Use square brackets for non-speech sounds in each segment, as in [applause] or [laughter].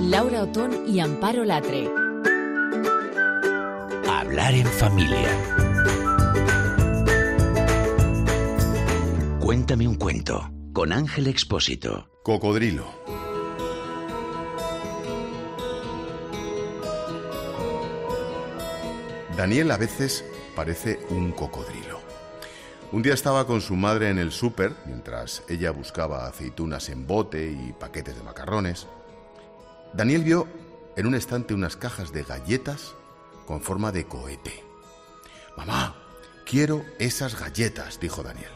Laura Otón y Amparo Latre. Hablar en familia. Cuéntame un cuento con Ángel Expósito. Cocodrilo. Daniel a veces parece un cocodrilo. Un día estaba con su madre en el súper, mientras ella buscaba aceitunas en bote y paquetes de macarrones. Daniel vio en un estante unas cajas de galletas con forma de cohete. Mamá, quiero esas galletas, dijo Daniel.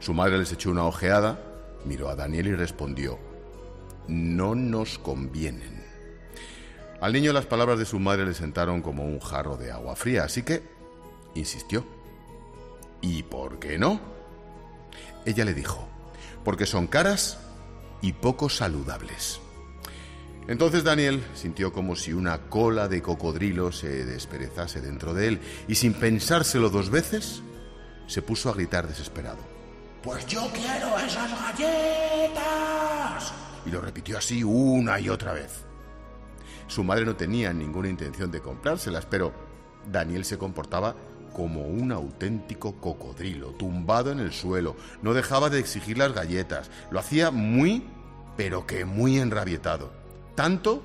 Su madre les echó una ojeada, miró a Daniel y respondió, no nos convienen. Al niño las palabras de su madre le sentaron como un jarro de agua fría, así que insistió. ¿Y por qué no? Ella le dijo, porque son caras y poco saludables. Entonces Daniel sintió como si una cola de cocodrilo se desperezase dentro de él y sin pensárselo dos veces, se puso a gritar desesperado. Pues yo quiero esas galletas. Y lo repitió así una y otra vez. Su madre no tenía ninguna intención de comprárselas, pero Daniel se comportaba como un auténtico cocodrilo, tumbado en el suelo. No dejaba de exigir las galletas. Lo hacía muy, pero que muy enrabietado. Tanto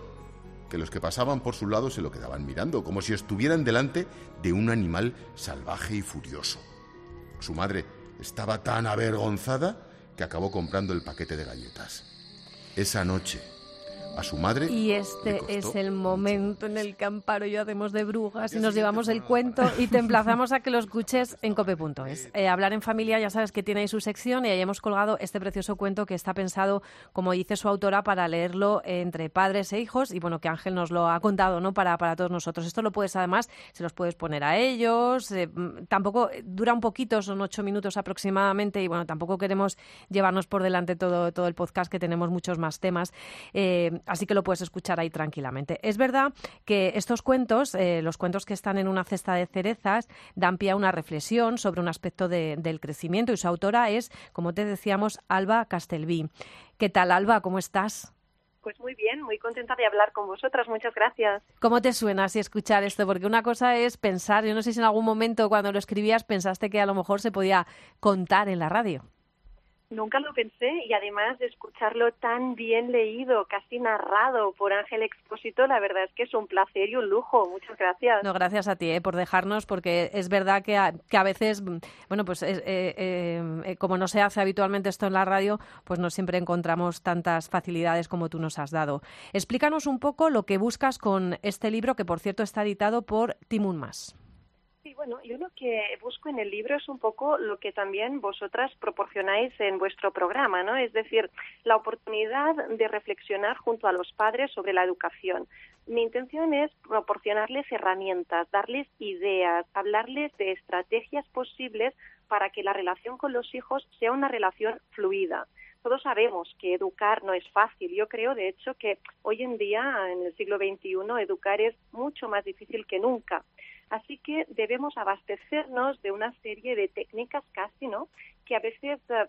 que los que pasaban por su lado se lo quedaban mirando, como si estuvieran delante de un animal salvaje y furioso. Su madre estaba tan avergonzada que acabó comprando el paquete de galletas. Esa noche, a su madre. Y este es el momento en el que Amparo y yo hacemos de brujas y nos llevamos el cuento y te emplazamos a que lo escuches en cope.es. Eh, hablar en familia, ya sabes que tiene ahí su sección y ahí hemos colgado este precioso cuento que está pensado, como dice su autora, para leerlo entre padres e hijos y bueno, que Ángel nos lo ha contado, ¿no? Para, para todos nosotros. Esto lo puedes además, se los puedes poner a ellos. Eh, mm, tampoco eh, dura un poquito, son ocho minutos aproximadamente y bueno, tampoco queremos llevarnos por delante todo, todo el podcast que tenemos muchos más temas así que lo puedes escuchar ahí tranquilamente. Es verdad que estos cuentos, eh, los cuentos que están en una cesta de cerezas, dan pie a una reflexión sobre un aspecto del crecimiento y su autora es, como te decíamos, Alba Castelví. ¿Qué tal, Alba? ¿Cómo estás? Pues muy bien, muy contenta de hablar con vosotras. Muchas gracias. ¿Cómo te suena así escuchar esto? Porque una cosa es pensar, yo no sé si en algún momento cuando lo escribías pensaste que a lo mejor se podía contar en la radio. Nunca lo pensé y además de escucharlo tan bien leído, casi narrado por Ángel Expósito, la verdad es que es un placer y un lujo. Muchas gracias. No, gracias a ti eh, por dejarnos, porque es verdad que a, que a veces, bueno, pues eh, eh, como no se hace habitualmente esto en la radio, pues no siempre encontramos tantas facilidades como tú nos has dado. Explícanos un poco lo que buscas con este libro, que por cierto está editado por Timun Mas. Sí, bueno, yo lo que busco en el libro es un poco lo que también vosotras proporcionáis en vuestro programa, ¿no? Es decir, la oportunidad de reflexionar junto a los padres sobre la educación. Mi intención es proporcionarles herramientas, darles ideas, hablarles de estrategias posibles para que la relación con los hijos sea una relación fluida todos sabemos que educar no es fácil. Yo creo, de hecho, que hoy en día, en el siglo XXI, educar es mucho más difícil que nunca. Así que debemos abastecernos de una serie de técnicas casi, ¿no? Que a veces eh,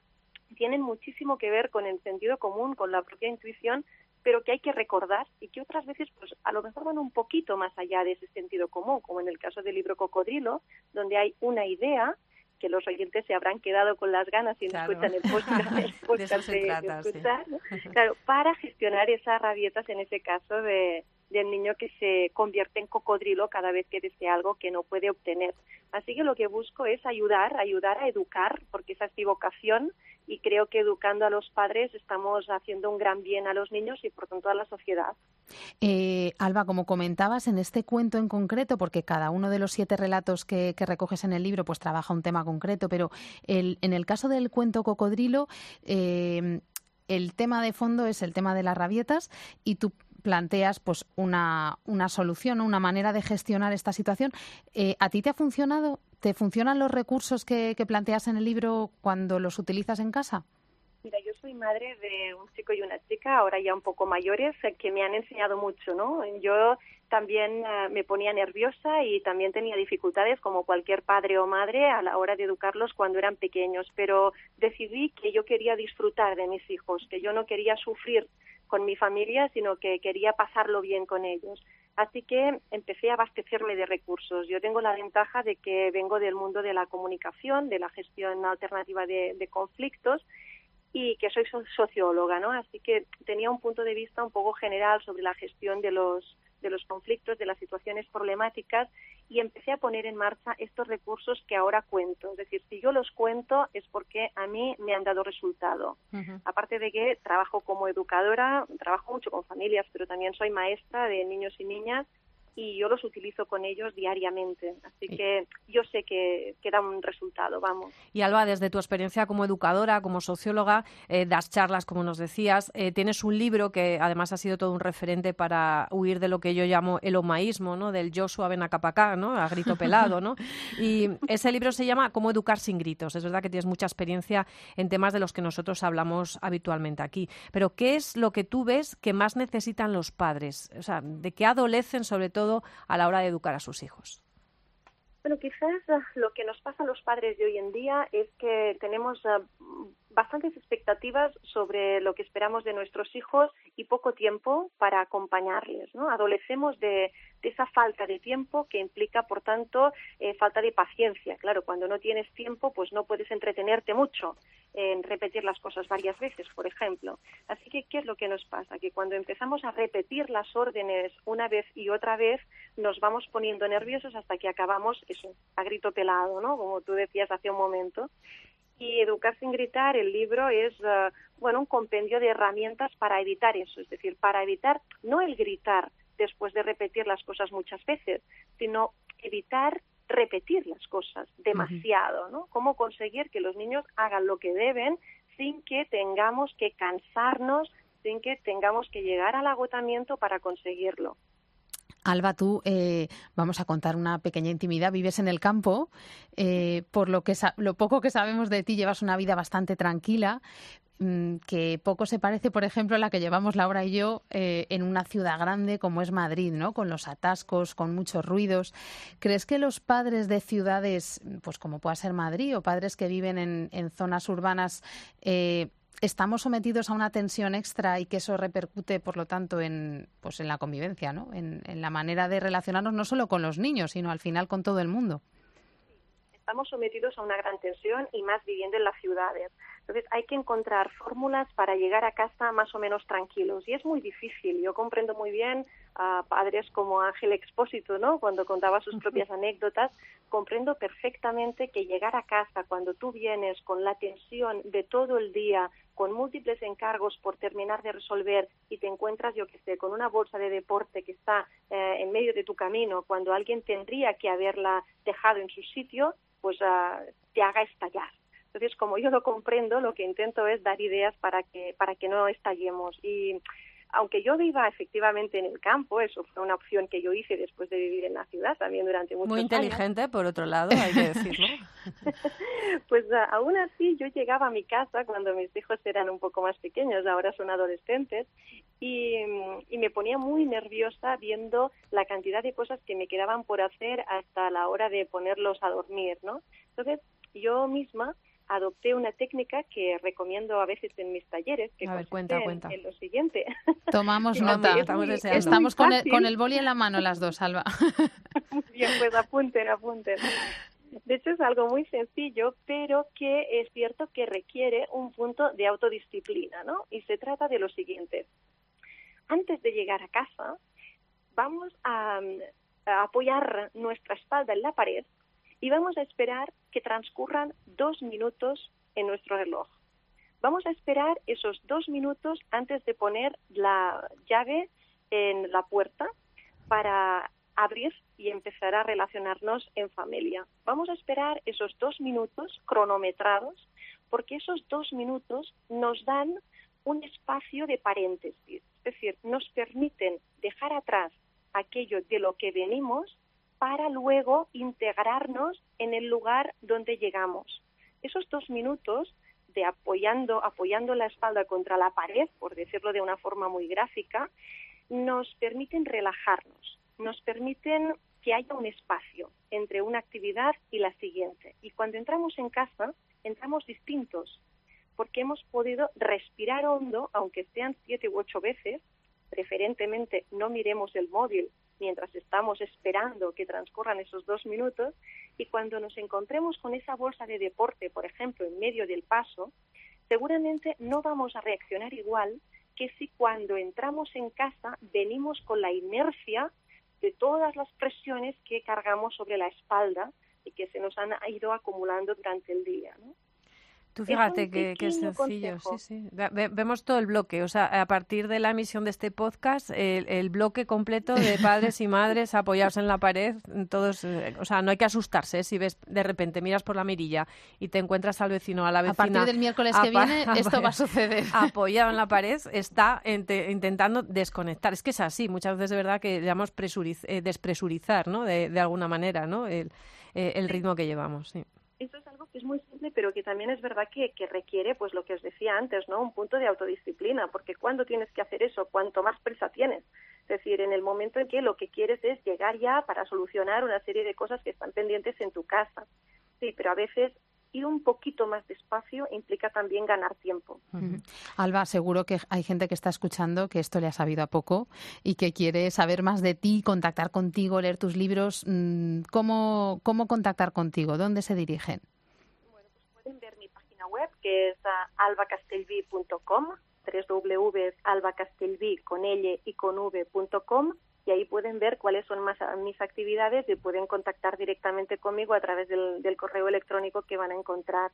tienen muchísimo que ver con el sentido común, con la propia intuición, pero que hay que recordar y que otras veces, pues a lo mejor van un poquito más allá de ese sentido común, como en el caso del libro Cocodrilo, donde hay una idea que los oyentes se habrán quedado con las ganas y no escuchan el podcast, [laughs] de, escuchar, [laughs] claro, para gestionar esas rabietas en ese caso de, del niño que se convierte en cocodrilo cada vez que desea algo que no puede obtener. Así que lo que busco es ayudar, ayudar a educar, porque esa es mi vocación y creo que educando a los padres estamos haciendo un gran bien a los niños y por tanto a la sociedad. Eh, Alba, como comentabas en este cuento en concreto, porque cada uno de los siete relatos que, recoges en el libro pues trabaja un tema concreto, pero el, en el caso del cuento Cocodrilo, eh, el tema de fondo es el tema de las rabietas y tú planteas pues una, una solución, una manera de gestionar esta situación. Eh, ¿A ti te ha funcionado? ¿Te funcionan los recursos que, que planteas en el libro cuando los utilizas en casa? Mira, yo soy madre de un chico y una chica, ahora ya un poco mayores, eh, que me han enseñado mucho, ¿no? Yo también eh, me ponía nerviosa y también tenía dificultades, como cualquier padre o madre, a la hora de educarlos cuando eran pequeños, pero decidí que yo quería disfrutar de mis hijos, que yo no quería sufrir con mi familia, sino que quería pasarlo bien con ellos. Así que empecé a abastecerme de recursos. Yo tengo la ventaja de que vengo del mundo de la comunicación, de la gestión alternativa de, de conflictos y que soy socióloga, ¿no? Así que tenía un punto de vista un poco general sobre la gestión de los de los conflictos, de las situaciones problemáticas y empecé a poner en marcha estos recursos que ahora cuento. Es decir, si yo los cuento es porque a mí me han dado resultado. Aparte de que trabajo como educadora, trabajo mucho con familias, pero también soy maestra de niños y niñas y yo los utilizo con ellos diariamente. Así que yo sé que, que da un resultado, vamos. Y Alba, desde tu experiencia como educadora, como socióloga, eh, das charlas, como nos decías, eh, tienes un libro que además ha sido todo un referente para huir de lo que yo llamo el omaísmo, ¿no? Del Joshua Benacapacá, ¿no? A grito pelado, ¿no? Y ese libro se llama Cómo educar sin gritos. Es verdad que tienes mucha experiencia en temas de los que nosotros hablamos habitualmente aquí. Pero ¿qué es lo que tú ves que más necesitan los padres? O sea, ¿de qué adolecen sobre todo a la hora de educar a sus hijos? Bueno, quizás ah, lo que nos pasa a los padres de hoy en día es que tenemos ah, bastantes expectativas sobre lo que esperamos de nuestros hijos y poco tiempo para acompañarles. ¿no? Adolecemos de, esa falta de tiempo que implica, por tanto, eh, falta de paciencia. Claro, cuando no tienes tiempo, pues no puedes entretenerte mucho en repetir las cosas varias veces, por ejemplo. Así que, ¿qué es lo que nos pasa? Que cuando empezamos a repetir las órdenes una vez y otra vez, nos vamos poniendo nerviosos hasta que acabamos, eso, a grito pelado, ¿no? Como tú decías hace un momento. Y Educar sin gritar, el libro es eh, bueno un compendio de herramientas para evitar eso, es decir, para evitar no el gritar después de repetir las cosas muchas veces, sino evitar repetir las cosas demasiado, ¿no? Cómo conseguir que los niños hagan lo que deben sin que tengamos que cansarnos, sin que tengamos que llegar al agotamiento para conseguirlo. Alba, tú eh, vamos a contar una pequeña intimidad. Vives en el campo, eh, por lo que lo poco que sabemos de ti, llevas una vida bastante tranquila, mm, que poco se parece, por ejemplo, a la que llevamos Laura y yo eh, en una ciudad grande como es Madrid, ¿no? Con los atascos, con muchos ruidos. ¿Crees que los padres de ciudades, pues como pueda ser Madrid, o padres que viven en, en zonas urbanas, estamos sometidos a una tensión extra y que eso repercute, por lo tanto, en, pues en la convivencia, ¿no? En, en la manera de relacionarnos no solo con los niños, sino al final con todo el mundo. Estamos sometidos a una gran tensión y más viviendo en las ciudades. Entonces hay que encontrar fórmulas para llegar a casa más o menos tranquilos y es muy difícil. Yo comprendo muy bien a padres como Ángel Expósito, ¿no? Cuando contaba sus propias anécdotas, comprendo perfectamente que llegar a casa cuando tú vienes con la tensión de todo el día, con múltiples encargos por terminar de resolver y te encuentras, yo que sé, con una bolsa de deporte que está eh, en medio de tu camino, cuando alguien tendría que haberla dejado en su sitio, pues ah, te haga estallar. Entonces, como yo lo comprendo, lo que intento es dar ideas para que, para que no estallemos. Y aunque yo viva efectivamente en el campo, eso fue una opción que yo hice después de vivir en la ciudad también durante muchos años. Muy inteligente, por otro lado, hay que decirlo. [laughs] pues aún así yo llegaba a mi casa cuando mis hijos eran un poco más pequeños, ahora son adolescentes, y, y me ponía muy nerviosa viendo la cantidad de cosas que me quedaban por hacer hasta la hora de ponerlos a dormir, ¿no? Entonces yo misma adopté una técnica que recomiendo a veces en mis talleres, que a ver, cuenta, cuenta. en lo siguiente. [laughs] Tomamos [laughs] nota. Estamos, con, el, con, el, boli en la mano las dos, Alba. [laughs] Muy bien, pues apunten, apunten. De hecho, es algo muy sencillo, pero que es cierto que requiere un punto de autodisciplina, ¿no? Y se trata de lo siguiente. Antes de llegar a casa, vamos a apoyar nuestra espalda en la pared y vamos a esperar que transcurran dos minutos en nuestro reloj. Vamos a esperar esos dos minutos antes de poner la llave en la puerta para abrir y empezar a relacionarnos en familia. Vamos a esperar esos dos minutos cronometrados porque esos dos minutos nos dan un espacio de paréntesis, es decir, nos permiten dejar atrás aquello de lo que venimos para luego integrarnos en el lugar donde llegamos. Esos dos minutos de apoyando, apoyando la espalda contra la pared, por decirlo de una forma muy gráfica, nos permiten relajarnos, nos permiten que haya un espacio entre una actividad y la siguiente. Y cuando entramos en casa, entramos distintos, porque hemos podido respirar hondo, aunque sean siete u ocho veces, preferentemente no miremos el móvil mientras estamos esperando que transcurran esos dos minutos y cuando nos encontremos con esa bolsa de deporte, por ejemplo, en medio del paso, seguramente no vamos a reaccionar igual que si cuando entramos en casa venimos con la inercia de todas las presiones que cargamos sobre la espalda y que se nos han ido acumulando durante el día. ¿no? Tú fíjate que, es sencillo, sí, sí. vemos todo el bloque, o sea, a partir de la emisión de este podcast, el, bloque completo de padres y madres apoyados en la pared, todos, eh, o sea, no hay que asustarse ¿eh? si ves de repente miras por la mirilla y te encuentras al vecino a la vecina. A partir del miércoles que viene esto va a [laughs] suceder. Apoyado en la pared, está intentando desconectar. Es que es así, muchas veces de verdad que llamamos eh, despresurizar, ¿no? De, de, alguna manera, ¿no? El, el ritmo que llevamos, sí que es muy simple, pero que también es verdad que, que, requiere, pues lo que os decía antes, ¿no? Un punto de autodisciplina, porque cuando tienes que hacer eso, cuanto más prisa tienes. Es decir, en el momento en que lo que quieres es llegar ya para solucionar una serie de cosas que están pendientes en tu casa. Sí, pero a veces ir un poquito más despacio implica también ganar tiempo. Alba, seguro que hay gente que está escuchando que esto le ha sabido a poco y que quiere saber más de ti, contactar contigo, leer tus libros. Mm, ¿Cómo, cómo contactar contigo? ¿Dónde se dirigen? Bueno, pues pueden ver mi página web que es albacastelvi.com, www.albacastelvi con L y con v.com y ahí pueden ver cuáles son más mis actividades y pueden contactar directamente conmigo a través del, correo electrónico que van a encontrar.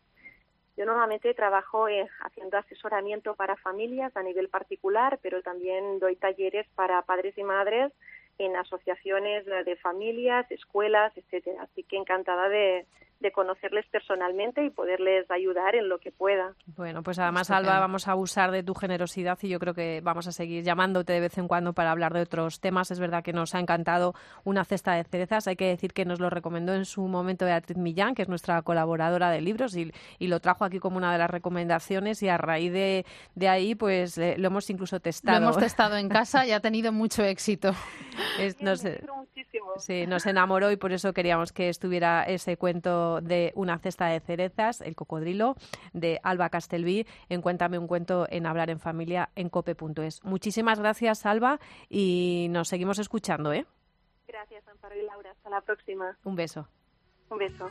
Yo normalmente trabajo eh, haciendo asesoramiento para familias a nivel particular, pero también doy talleres para padres y madres en asociaciones de familias, escuelas, etcétera. Así que encantada de, de conocerles personalmente y poderles ayudar en lo que pueda. Bueno, pues además, Alba, vamos a abusar de tu generosidad y yo creo que vamos a seguir llamándote de vez en cuando para hablar de otros temas. Es verdad que nos ha encantado una cesta de cerezas. Hay que decir que nos lo recomendó en su momento Beatriz Millán, que es nuestra colaboradora de libros, y, lo trajo aquí como una de las recomendaciones y a raíz de, de ahí, pues eh, lo hemos incluso testado. Lo hemos testado en [laughs] casa y ha tenido mucho éxito. nos, sí, nos enamoró y por eso queríamos que estuviera ese cuento de Una cesta de cerezas, El cocodrilo, de Alba Castelví, en Cuéntame un cuento en Hablar en Familia en cope.es. Muchísimas gracias, Alba, y nos seguimos escuchando, ¿eh? Gracias, Amparo y Laura. Hasta la próxima. Un beso. Un beso.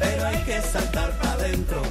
pero hay que saltar para adentro